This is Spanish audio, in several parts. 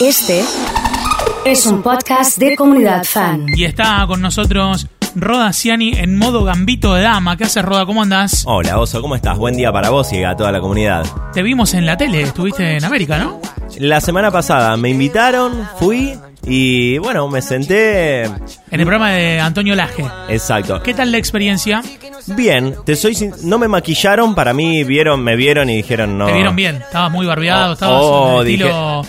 Este es un podcast de comunidad fan. Y está con nosotros Roda Ciani en modo gambito de dama. ¿Qué haces, Roda? ¿Cómo andás? Hola, Oso, ¿cómo estás? Buen día para vos y a toda la comunidad. Te vimos en la tele, estuviste en América, ¿no? La semana pasada me invitaron, fui y bueno, me senté. En el programa de Antonio Laje. Exacto. ¿Qué tal la experiencia? Bien, te soy sin- no me maquillaron, para mí vieron, me vieron y dijeron no. Te vieron bien, estabas muy barbeado, Oh, estabas oh, en el estilo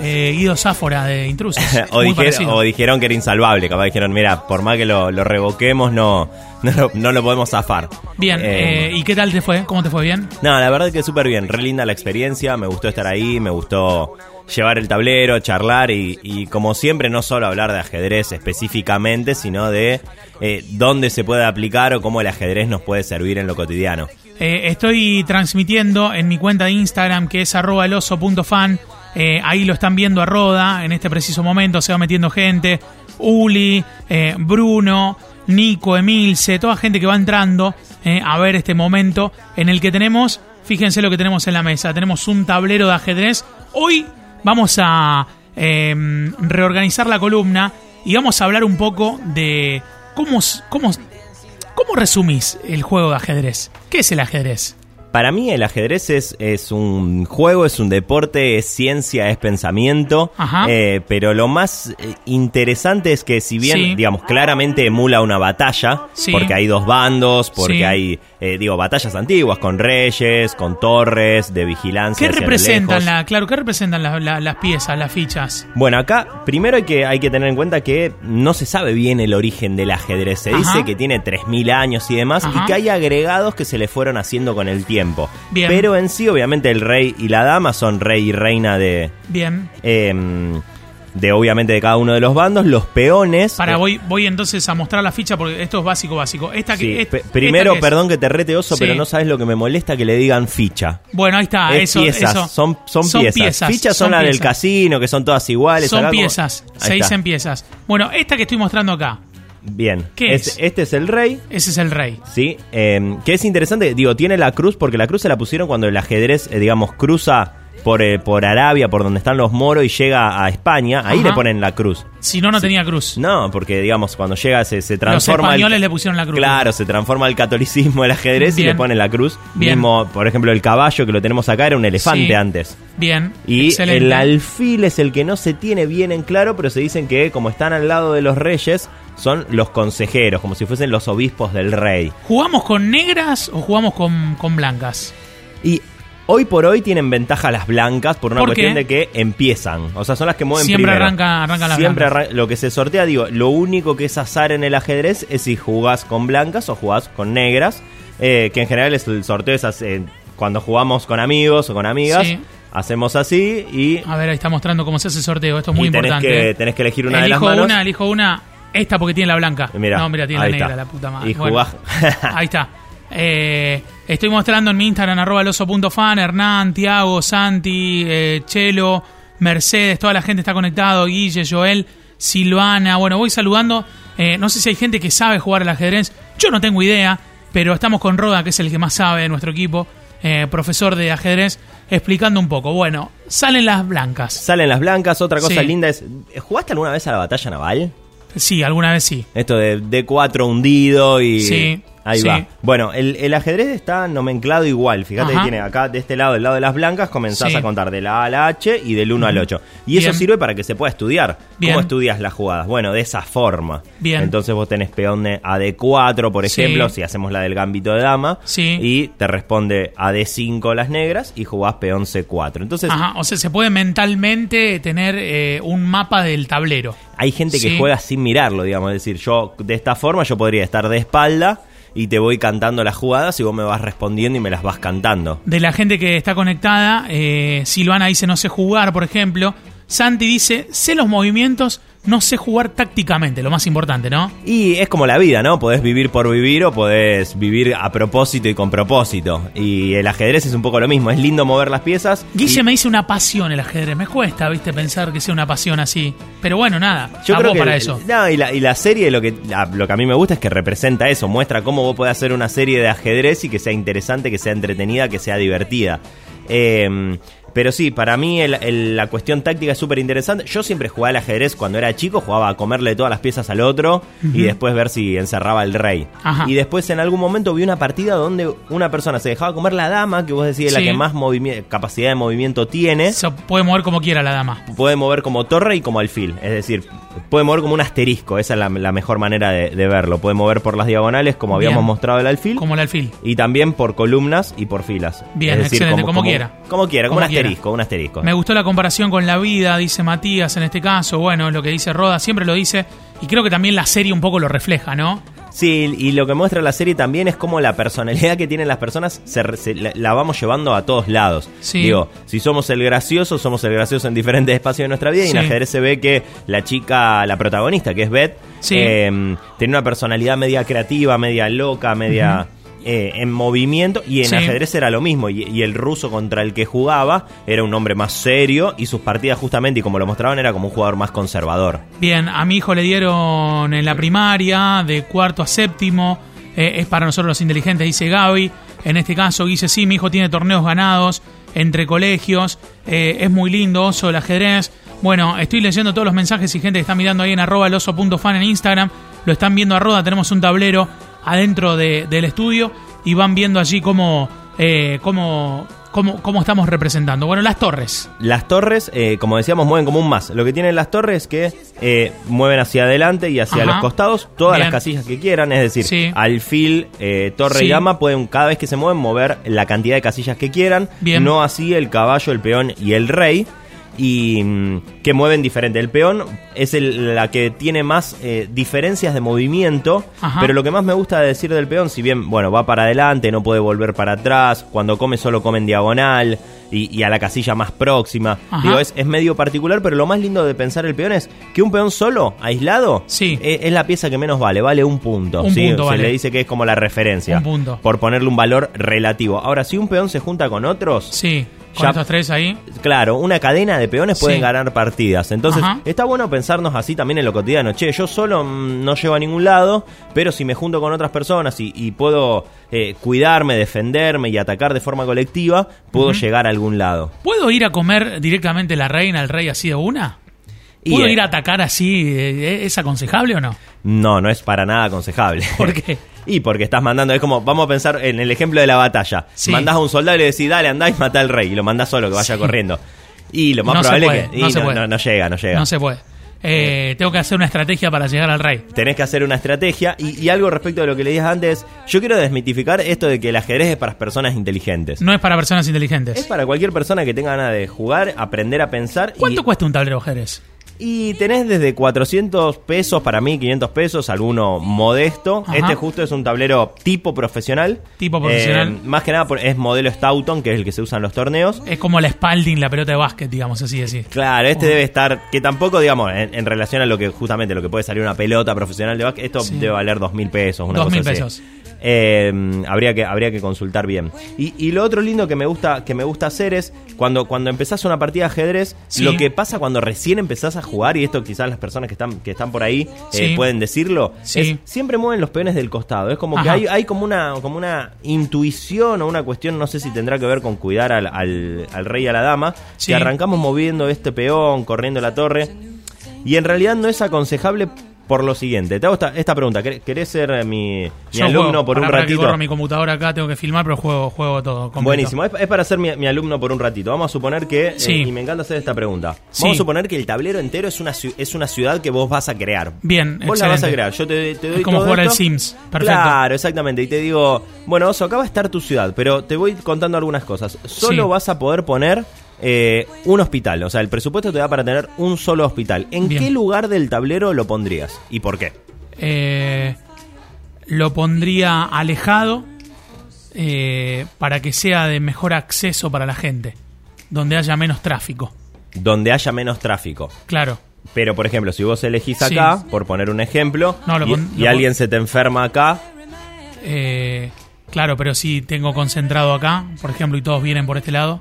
eh, Guido Sáfora de Intrusos. o, dijeron, o dijeron que era insalvable, capaz dijeron, mira, por más que lo, lo revoquemos, no, no, lo- no lo podemos zafar. Bien, Eh, eh, ¿y qué tal te fue? ¿Cómo te fue bien? No, la verdad que súper bien, re linda la experiencia, me gustó estar ahí, me gustó llevar el tablero, charlar y, como siempre no solo hablar de ajedrez específicamente, sino de eh, dónde se puede aplicar o cómo el ajedrez nos puede servir en lo cotidiano. Eh, estoy transmitiendo en mi cuenta de Instagram que es arroba eloso.fan. Eh, ahí lo están viendo a Roda en este preciso momento. Se va metiendo gente. Uli, eh, Bruno, Nico, Emilce, toda gente que va entrando a ver este momento en el que tenemos, fíjense lo que tenemos en la mesa. Tenemos un tablero de ajedrez. Hoy vamos a eh, reorganizar la columna y vamos a hablar un poco de cómo, cómo ¿Cómo resumís el juego de ajedrez? ¿Qué es el ajedrez? Para mí el ajedrez es, es un juego, es un deporte, es ciencia, es pensamiento, Ajá. eh, pero lo más eh, interesante es que si bien, Sí. digamos, claramente emula una batalla, Sí. porque hay dos bandos, porque Sí. hay, eh, digo, batallas antiguas con reyes, con torres, de vigilancia. ¿Qué representan, la, claro, ¿qué representan la- la- las piezas, las fichas? Bueno, acá primero hay que, hay que tener en cuenta que no se sabe bien el origen del ajedrez. Se Ajá. dice que tiene 3.000 años y demás Ajá. y que hay agregados que se le fueron haciendo con el tiempo. Bien. Pero en sí, obviamente, el rey y la dama son rey y reina de... Bien. em, de obviamente de cada uno de los bandos. Los peones... Para, eh, voy, voy entonces a mostrar la ficha porque esto es básico, básico. Esta que, sí, es- pe- esta primero, que perdón que te rete oso, Sí. pero no sabes lo que me molesta que le digan ficha. Bueno, ahí está. Es eso, piezas, eso. son, son, piezas. Fichas son, las del piezas. casino, que son todas iguales. Son acá piezas. Se dicen piezas. Bueno, esta que estoy mostrando acá. Bien. ¿Qué es? Este es el rey. Ese es el rey. Sí, eh, que es interesante, digo, tiene la cruz, porque la cruz se la pusieron cuando el ajedrez, eh, digamos, cruza por, eh, por Arabia, por donde están los moros, y llega a España, ahí Ajá. le ponen la cruz. Si no, no tenía cruz. No, porque, digamos, cuando llega se, se Los transforma... el- españoles le pusieron la cruz. Claro, se transforma el catolicismo el ajedrez y le ponen la cruz. Bien. Mismo, por ejemplo, el caballo que lo tenemos acá era un elefante Sí. antes. Bien. Y excelente. el alfil es el que no se tiene bien en claro, pero se dicen que como están al lado de los reyes, son los consejeros, como si fuesen los obispos del rey. ¿Jugamos con negras o jugamos con, con blancas? Y hoy por hoy tienen ventaja las blancas por una ¿Por cuestión qué? de que empiezan. O sea, son las que mueven Siempre primero. arranca- arrancan las Siempre blancas. arran- Lo que se sortea, digo, lo único que es azar en el ajedrez es si jugás con blancas o jugás con negras. eh, que en general es el sorteo es eh, cuando jugamos con amigos o con amigas. Sí. Hacemos así y, A ver, ahí está mostrando cómo se hace el sorteo. Esto es muy y tenés, importante. que, ¿eh? tenés que elegir una de las manos. una, elijo una. Esta porque tiene la blanca. Mira, no, mira, tiene la negra, está. la puta madre. Y Bueno, ahí está. Eh, estoy mostrando en mi Instagram, arroba eloso.fan, Hernán, Tiago, Santi, eh, Chelo, Mercedes, toda la gente está conectado, Guille, Joel, Silvana. Bueno, voy saludando. Eh, no sé si hay gente que sabe jugar al ajedrez. Yo no tengo idea, pero estamos con Roda, que es el que más sabe de nuestro equipo, profesor de ajedrez, explicando un poco. Bueno, salen las blancas. Salen las blancas. Otra cosa Sí. linda es. ¿Jugaste alguna vez a la batalla naval? Sí, alguna vez sí. Esto de D4 hundido y. Sí, Ahí sí. va. Bueno, el, el ajedrez está nomenclado igual. Fíjate Ajá. que tiene acá de este lado, del lado de las blancas, comenzás Sí. a contar de la A a la H y del 1 al 8. Y eso sirve para que se pueda estudiar. Bien. ¿Cómo estudias las jugadas? Bueno, de esa forma. Bien. Entonces vos tenés peón de a D4, por Sí. ejemplo, si hacemos la del gambito de dama. Sí. Y te responde a D5 las negras y jugás peón C4. Entonces, Ajá, o sea, se puede mentalmente tener eh, un mapa del tablero. Hay gente que juega sin mirarlo, digamos. Es decir, yo de esta forma yo podría estar de espalda y te voy cantando las jugadas y vos me vas respondiendo y me las vas cantando. De la gente que está conectada, eh, Silvana dice no sé jugar, por ejemplo. Santi dice, sé los movimientos, no sé jugar tácticamente, lo más importante, ¿no? Y es como la vida, ¿no? Podés vivir por vivir o podés vivir a propósito y con propósito. Y el ajedrez es un poco lo mismo. Es lindo mover las piezas. Guille y me dice una pasión el ajedrez. Me cuesta, viste, pensar que sea una pasión así. Pero bueno, nada. Yo creo que para eso. No, y la, y la serie lo que, la- lo que a mí me gusta es que representa eso, muestra cómo vos podés hacer una serie de ajedrez y que sea interesante, que sea entretenida, que sea divertida. Eh, Pero sí, para mí el- el- la cuestión táctica es súper interesante. Yo siempre jugaba al ajedrez cuando era chico, jugaba a comerle todas las piezas al otro y después ver si encerraba el rey. Ajá. Y después en algún momento vi una partida donde una persona se dejaba comer la dama, que vos decís es la que más capacidad de movimiento tiene. Se puede mover como quiera la dama. Puede mover como torre y como alfil. Es decir, puede mover como un asterisco. Esa es la, la mejor manera de, de verlo. Puede mover por las diagonales, como habíamos mostrado el alfil. Como el alfil. Y también por columnas y por filas. Bien, Es decir, excelente, como quiera. Como quiera, como, Como un quiera. Asterisco, un asterisco. Me gustó la comparación con la vida, dice Matías en este caso. Bueno, lo que dice Roda, siempre lo dice. Y creo que también la serie un poco lo refleja, ¿no? Sí, y lo que muestra la serie también es como la personalidad que tienen las personas se, la, la vamos llevando a todos lados. Sí. Digo, si somos el gracioso, somos el gracioso en diferentes espacios de nuestra vida y en ajedrez se ve que la chica, la protagonista, que es Beth, Sí. eh, tiene una personalidad media creativa, media loca, media... eh, en movimiento y en Sí. ajedrez era lo mismo y, y el ruso contra el que jugaba era un hombre más serio y sus partidas justamente y como lo mostraban era como un jugador más conservador Bien, a mi hijo le dieron en la primaria, de cuarto a séptimo. eh, es para nosotros los inteligentes, dice Gaby. En este caso, dice, sí, mi hijo tiene torneos ganados entre colegios. eh, es muy lindo, oso, el ajedrez. Bueno, estoy leyendo todos los mensajes y gente que está mirando ahí en arroba eloso.fan en Instagram. Lo están viendo a Roda, tenemos un tablero adentro de- del estudio y van viendo allí cómo, eh, cómo, cómo, cómo estamos representando. Bueno, las torres. Las torres, eh, como decíamos, mueven como un más. Lo que tienen las torres es que eh, mueven hacia adelante y hacia Ajá. los costados todas Bien. las casillas que quieran. Es decir, Sí. alfil, eh, torre Sí. y dama pueden, cada vez que se mueven, mover la cantidad de casillas que quieran. Bien. No así el caballo, el peón y el rey. Y mm, que mueven diferente. El peón es el- la que tiene más eh, diferencias de movimiento. Ajá. Pero lo que más me gusta decir del peón, si bien, bueno, va para adelante, no puede volver para atrás. Cuando come, solo come en diagonal. Y, y a la casilla más próxima. Digo, es, es medio particular, pero lo más lindo de pensar el peón es que un peón solo, aislado, Sí. e- es, la pieza que menos vale, vale un punto. Un ¿sí? punto Se vale. le dice que es como la referencia. Un punto. Por ponerle un valor relativo. Ahora, si un peón se junta con otros, Sí, con Ya- tres ahí. Claro, una cadena de peones pueden ganar partidas. Entonces, Ajá. está bueno pensarnos así también en lo cotidiano. Che, yo solo mm, no llego a ningún lado, pero si me junto con otras personas y, y puedo eh, cuidarme, defenderme y atacar de forma colectiva, puedo llegar a algún lado. ¿Puedo ir a comer directamente la reina, el rey así de una? Y, ¿Puedo eh, ir a atacar así? eh, ¿Es aconsejable o no? No, no es para nada aconsejable. ¿Por qué? Y porque estás mandando, es como, vamos a pensar en el ejemplo de la batalla. Sí. Mandás a un soldado y le decís, dale, andá y mata al rey. Y lo mandás solo, que vaya Sí. corriendo. Y lo más No probable puede, es que. no se puede. no, llega, no llega. No se puede. Eh, tengo que hacer una estrategia para llegar al rey. Tenés que hacer una estrategia. Y, y algo respecto de lo que le dije antes, yo quiero desmitificar esto de que el ajedrez es para personas inteligentes. No es para personas Es inteligentes. para cualquier persona que tenga ganas de jugar, aprender a pensar. y- ¿Cuánto cuesta un tablero Jerez? Y tenés desde 400 pesos para mí, 500 pesos, alguno modesto. Ajá. Este justo es un tablero tipo profesional. Tipo profesional. Eh, más que nada es modelo Stoughton, que es el que se usa en los torneos. Es como la Spalding, la pelota de básquet, digamos así decir. Claro, este debe estar, que tampoco, digamos, en, en relación a lo que justamente lo que puede salir una pelota profesional de básquet, esto Sí. debe valer dos mil pesos, una Dos cosa mil así. Eh, habría que habría que consultar bien. Y, y lo otro lindo que me gusta que me gusta hacer es cuando cuando empezás una partida de ajedrez, Sí. lo que pasa cuando recién empezás a jugar y esto quizás las personas que están que están por ahí eh, pueden decirlo, Sí. es siempre mueven los peones del costado. Es como que hay, hay como una como una intuición o una cuestión, no sé si tendrá que ver con cuidar al, al, al rey y a la dama, que arrancamos moviendo este peón, corriendo la torre. Y en realidad no es aconsejable por lo siguiente. Te hago esta, esta pregunta. ¿Querés- ¿Querés ser eh, mi, mi Yo alumno juego. por un ratito? corro mi computadora acá, tengo que filmar, pero juego, juego todo. completo. Buenísimo, es, es para ser mi, mi alumno por un ratito. Vamos a suponer que, eh, Sí. y me encanta hacer esta pregunta, Sí. vamos a suponer que el tablero entero es una, es una ciudad que vos vas a crear. Bien, Vos la vas a crear, yo te, te doy Es como todo jugar al. Sims. Perfecto. Claro, exactamente. Y te digo, bueno, Oso, acá va a estar tu ciudad, pero te voy contando algunas cosas. Solo Sí. vas a poder poner eh, un hospital, o sea, el presupuesto te da para tener un solo hospital. ¿En Bien. qué lugar del tablero lo pondrías? ¿Y por qué? Eh, lo pondría alejado eh, para que sea de mejor acceso para la gente, donde haya menos tráfico. Donde haya menos tráfico. Claro. Pero, por ejemplo, si vos elegís Sí. acá, por poner un ejemplo, No, lo y, y alguien se te enferma acá, Eh, claro, pero si tengo concentrado acá, por ejemplo, y todos vienen por este lado.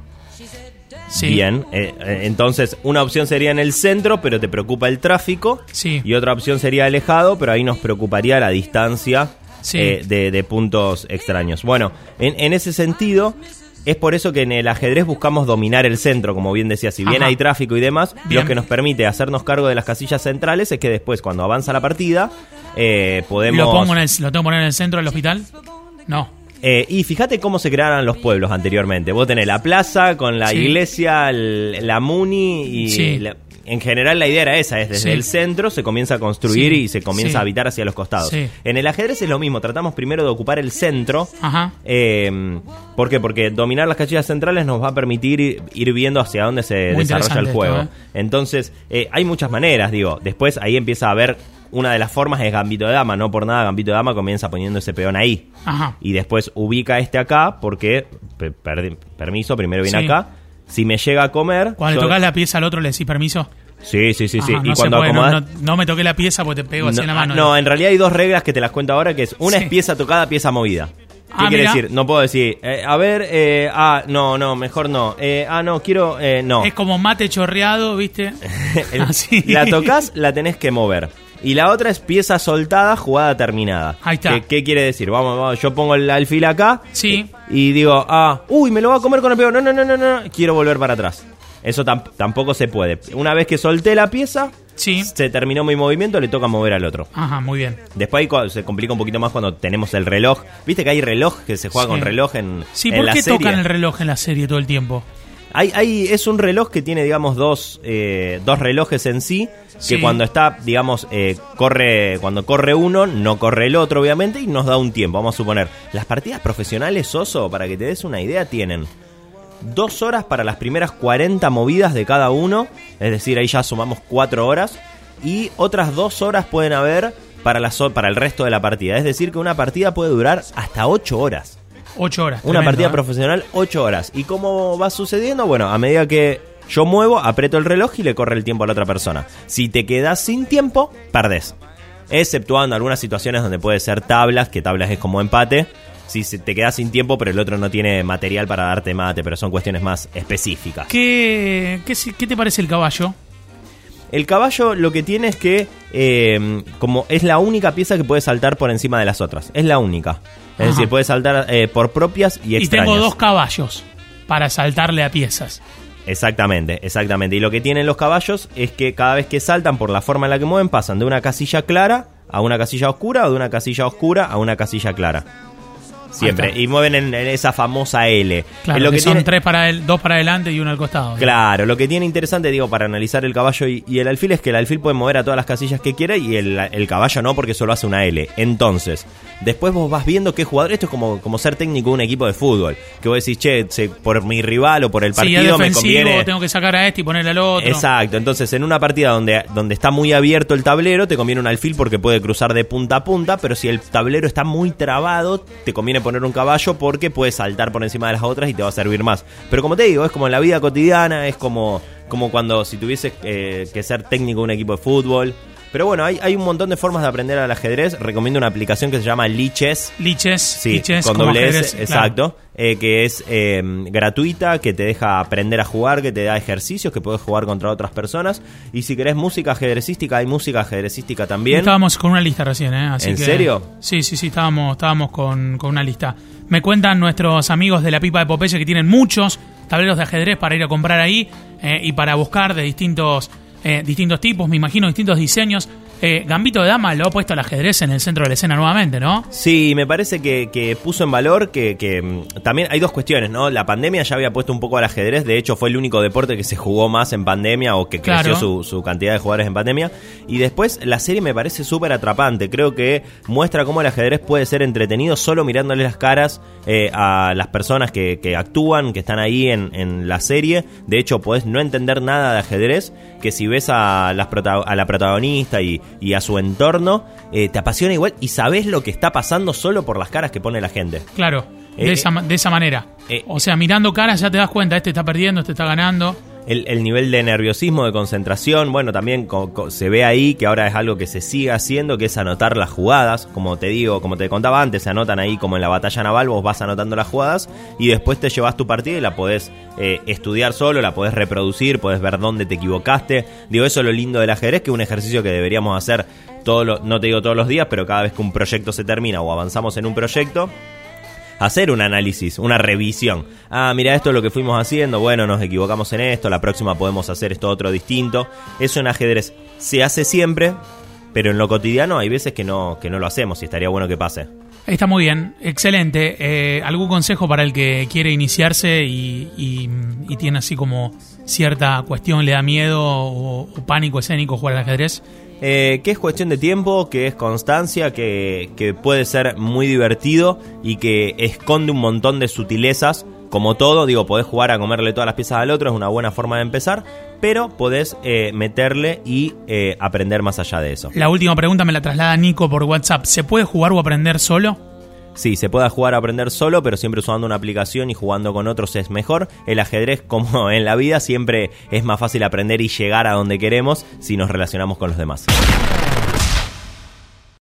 Sí. bien. eh, eh, entonces, una opción sería en el centro, pero te preocupa el tráfico. Sí. Y otra opción sería alejado, pero ahí nos preocuparía la distancia Sí. eh, de, de puntos extraños. Bueno, en, en ese sentido, es por eso que en el ajedrez buscamos dominar el centro, como bien decía. Si bien Ajá. hay tráfico y demás, Bien. lo que nos permite hacernos cargo de las casillas centrales es que después, cuando avanza la partida, eh, podemos. ¿Lo, pongo en el, ¿Lo tengo que poner en el centro del hospital? No. Eh, y fíjate cómo se crearon los pueblos anteriormente. Vos tenés la plaza con la Sí. iglesia, el- la muni y. Sí. la- en general la idea era esa, es desde Sí. el centro se comienza a construir Sí. y se comienza Sí. a habitar hacia los costados. Sí. En el ajedrez es lo mismo, tratamos primero de ocupar el centro. Ajá. Eh, ¿Por qué? Porque dominar las casillas centrales nos va a permitir ir, viendo hacia dónde se Muy desarrolla el juego. esto, ¿eh? Entonces, eh, hay muchas maneras, digo. Después ahí empieza a haber una de las formas es Gambito de Dama. No por nada Gambito de Dama comienza poniendo ese peón ahí. Ajá. Y después ubica este acá porque, pe- per- permiso, primero viene Sí. acá. Si me llega a comer... Cuando yo- le tocas la pieza al otro le decís permiso. Sí, sí, sí, sí. Ajá, y no se cuando puede, no, acomodas... no- no me toqué la pieza porque te pego así en la mano. no, en realidad hay dos reglas que te las cuento ahora, que es una Sí. es pieza tocada, pieza movida. ¿Qué Ah, quiere mira. decir? No puedo decir, eh, a ver, eh, ah, no, no, mejor no. Eh, ah, no, quiero, eh, no. Es como mate chorreado, ¿viste? El- Así. La tocas, la tenés que mover. Y la otra es pieza soltada, jugada terminada. Ahí está. ¿Qué, qué quiere decir? Vamos, vamos, yo pongo el alfil acá. Sí. Y digo, ah, uy, me lo va a comer con el peón. No, no, no, no, no. Quiero volver para atrás. Eso tam- tampoco se puede. Una vez que solté la pieza, Sí. se terminó mi movimiento, le toca mover al otro. Ajá, muy bien. Después ahí se complica un poquito más cuando tenemos el reloj. ¿Viste que hay reloj que se juega Sí. con reloj en, Sí, en ¿por la qué serie? tocan el reloj en la serie todo el tiempo? Hay, hay, es un reloj que tiene, digamos, dos, eh, dos relojes en sí, que Sí. cuando está, digamos, eh, corre, cuando corre uno, no corre el otro, obviamente, y nos da un tiempo. Vamos a suponer, las partidas profesionales, Oso, para que te des una idea, tienen dos horas para las primeras 40 movidas de cada uno, es decir, ahí ya sumamos cuatro horas, y otras dos horas pueden haber para, las, para el resto de la partida. Es decir, que una partida puede durar hasta ocho horas. Ocho horas. Una tremendo, partida ¿eh? profesional, 8 horas. ¿Y cómo va sucediendo? Bueno, a medida que yo muevo, aprieto el reloj y le corre el tiempo a la otra persona. Si te quedas sin tiempo, perdés. Exceptuando algunas situaciones donde puede ser tablas, que tablas es como empate. Si te quedas sin tiempo, pero el otro no tiene material para darte mate, pero son cuestiones más específicas. ¿Qué, qué, qué te parece el caballo? El caballo lo que tiene es que, eh, como es la única pieza que puede saltar por encima de las otras. Es la única. Es Ajá. decir, puede saltar eh, por propias y Y extrañas. tengo dos caballos para saltarle a piezas. Exactamente, exactamente. Y lo que tienen los caballos es que cada vez que saltan por la forma en la que mueven, pasan de una casilla clara a una casilla oscura o de una casilla oscura a una casilla clara. Siempre. Y mueven en, en esa famosa L. Claro, lo que, que son tiene- tres para el, dos para adelante y uno al costado. Claro, lo que tiene interesante, digo, para analizar el caballo y, y el alfil es que el alfil puede mover a todas las casillas que quiera y el, el caballo no porque solo hace una L. Entonces, después vos vas viendo qué jugador. Esto es como, como ser técnico de un equipo de fútbol. Que vos decís, che, se- por mi rival o por el partido me defensivo, conviene. tengo que sacar a este y ponerle al otro. Exacto, entonces en una partida donde, donde está muy abierto el tablero, te conviene un alfil porque puede cruzar de punta a punta, pero si el tablero está muy trabado, te conviene poner un caballo porque puede saltar por encima de las otras y te va a servir más. Pero como te digo, es como en la vida cotidiana, es como, como cuando si tuvieses eh, que ser técnico de un equipo de fútbol. Pero bueno, hay, hay un montón de formas de aprender al ajedrez. Recomiendo una aplicación que se llama Liches. Liches, Sí, liches, con doble ajedrez, S, claro. exacto. eh, que es eh, gratuita, que te deja aprender a jugar, que te da ejercicios, que puedes jugar contra otras personas. Y si querés música ajedrecística, hay música ajedrecística también. Estábamos con una lista recién, ¿eh? Así ¿En que- serio? Sí, sí, sí, estábamos, estábamos con, con una lista. Me cuentan nuestros amigos de la pipa de Popeye que tienen muchos tableros de ajedrez para ir a comprar ahí eh, y para buscar de distintos, eh, distintos tipos, me imagino, distintos diseños. Eh, Gambito de Dama lo ha puesto al ajedrez en el centro de la escena nuevamente, ¿no? Sí, me parece que, que puso en valor que, que, mm, también hay dos cuestiones, ¿no? La pandemia ya había puesto un poco al ajedrez, de hecho fue el único deporte que se jugó más en pandemia o que creció su, su cantidad de jugadores en pandemia. Y después la serie me parece súper atrapante, creo que muestra cómo el ajedrez puede ser entretenido solo mirándole las caras eh, a las personas que, que actúan, que están ahí en, en la serie. De hecho, podés no entender nada de ajedrez, que si ves a, las prota- a la protagonista y, y a su entorno, eh, te apasiona igual y sabés lo que está pasando solo por las caras que pone la gente. Claro, de, Eh, esa, de esa manera. eh, o sea, mirando caras ya te das cuenta, este está perdiendo, este está ganando. El, el nivel de nerviosismo, de concentración, bueno, también co- se ve ahí que ahora es algo que se sigue haciendo, que es anotar las jugadas. Como te digo, como te contaba antes, se anotan ahí como en la batalla naval, vos vas anotando las jugadas y después te llevas tu partida y la podés eh, estudiar solo, la podés reproducir, podés ver dónde te equivocaste. Digo, eso es lo lindo del ajedrez, que es un ejercicio que deberíamos hacer todos los, no te digo todos los días, pero cada vez que un proyecto se termina o avanzamos en un proyecto, hacer un análisis, una revisión. Ah, mira, esto es lo que fuimos haciendo, bueno, nos equivocamos en esto, la próxima podemos hacer esto otro distinto. Eso en ajedrez se hace siempre, pero en lo cotidiano hay veces que no, que no lo hacemos y estaría bueno que pase. Está muy bien, excelente. Eh, ¿Algún consejo para el que quiere iniciarse y, y, tiene así como cierta cuestión, le da miedo o, pánico escénico jugar al ajedrez? Eh, que es cuestión de tiempo, que es constancia, que, que puede ser muy divertido y que esconde un montón de sutilezas como todo, digo, podés jugar a comerle todas las piezas al otro, es una buena forma de empezar, pero podés eh, meterle y eh, aprender más allá de eso. La última pregunta me la traslada Nico por WhatsApp. ¿Se puede jugar o aprender solo? Sí, se puede jugar a aprender solo, pero siempre usando una aplicación y jugando con otros es mejor. El ajedrez, como en la vida, siempre es más fácil aprender y llegar a donde queremos si nos relacionamos con los demás.